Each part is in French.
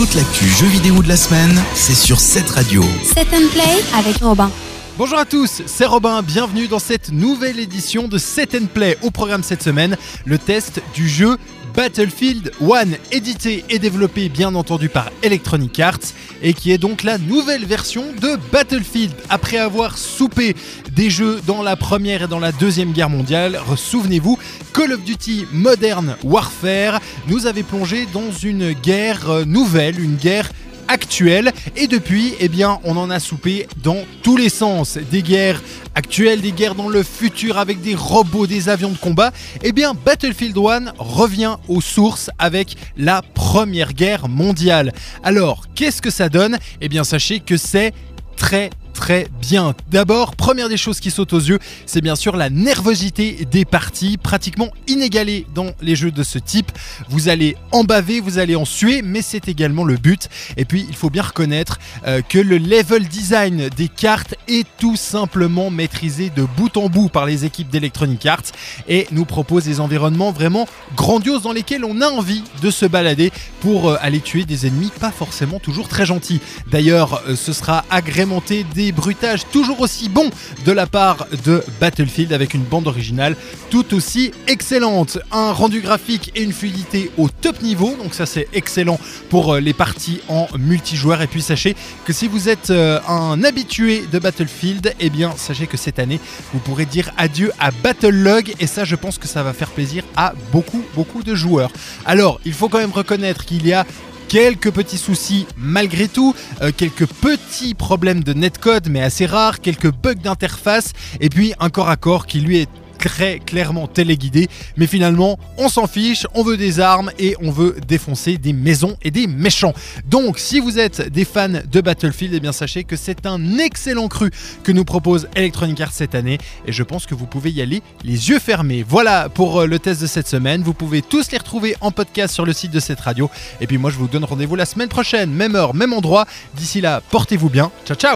Toute l'actu jeux vidéo de la semaine, c'est sur cette radio. Set and Play avec Robin. Bonjour à tous, c'est Robin, bienvenue dans cette nouvelle édition de Set and Play. Au programme cette semaine, le test du jeu Battlefield 1, édité et développé bien entendu par Electronic Arts, et qui est donc la nouvelle version de Battlefield. Après avoir soupé des jeux dans la première et dans la deuxième guerre mondiale, souvenez-vous, Call of Duty Modern Warfare nous avait plongé dans une guerre euh, nouvelle, une guerre actuelle et depuis eh on en a soupé dans tous les sens. Des guerres actuelles des guerres dans le futur avec des robots des avions de combat. Eh bien Battlefield 1 revient aux sources avec la première guerre mondiale. Alors qu'est-ce que ça donne? Eh bien sachez que c'est très très bien. D'abord, première des choses qui sautent aux yeux, c'est bien sûr la nervosité des parties, pratiquement inégalée dans les jeux de ce type. Vous allez en baver, vous allez en suer, mais c'est également le but. Et puis, il faut bien reconnaître euh, que le level design des cartes est tout simplement maîtrisé de bout en bout par les équipes d'Electronic Arts et nous propose des environnements vraiment grandioses dans lesquels on a envie de se balader pour euh, aller tuer des ennemis pas forcément toujours très gentils. D'ailleurs, euh, ce sera agrémenté des bruitages toujours aussi bons de la part de Battlefield avec une bande originale tout aussi excellente. Un rendu graphique et une fluidité au top niveau, donc ça c'est excellent pour euh, les parties en multijoueur. Et puis sachez que si vous êtes euh, un habitué de Battlefield, eh bien sachez que cette année vous pourrez dire adieu à Battlelog et ça je pense que ça va faire plaisir à beaucoup beaucoup de joueurs. Alors il faut quand même reconnaître qu'il y a quelques petits soucis malgré tout, euh, quelques petits problèmes de netcode mais assez rares, quelques bugs d'interface et puis un corps à corps qui lui est très clairement téléguidé. Mais finalement, on s'en fiche, on veut des armes et on veut défoncer des maisons et des méchants. Donc, si vous êtes des fans de Battlefield, eh bien sachez que c'est un excellent cru que nous propose Electronic Arts cette année. Et je pense que vous pouvez y aller les yeux fermés. Voilà pour euh, le test de cette semaine. Vous pouvez tous les retrouver en podcast sur le site de cette radio. Et puis moi, je vous donne rendez-vous la semaine prochaine, même heure, même endroit. D'ici là, portez-vous bien. Ciao, ciao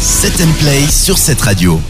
Set and Play sur cette radio.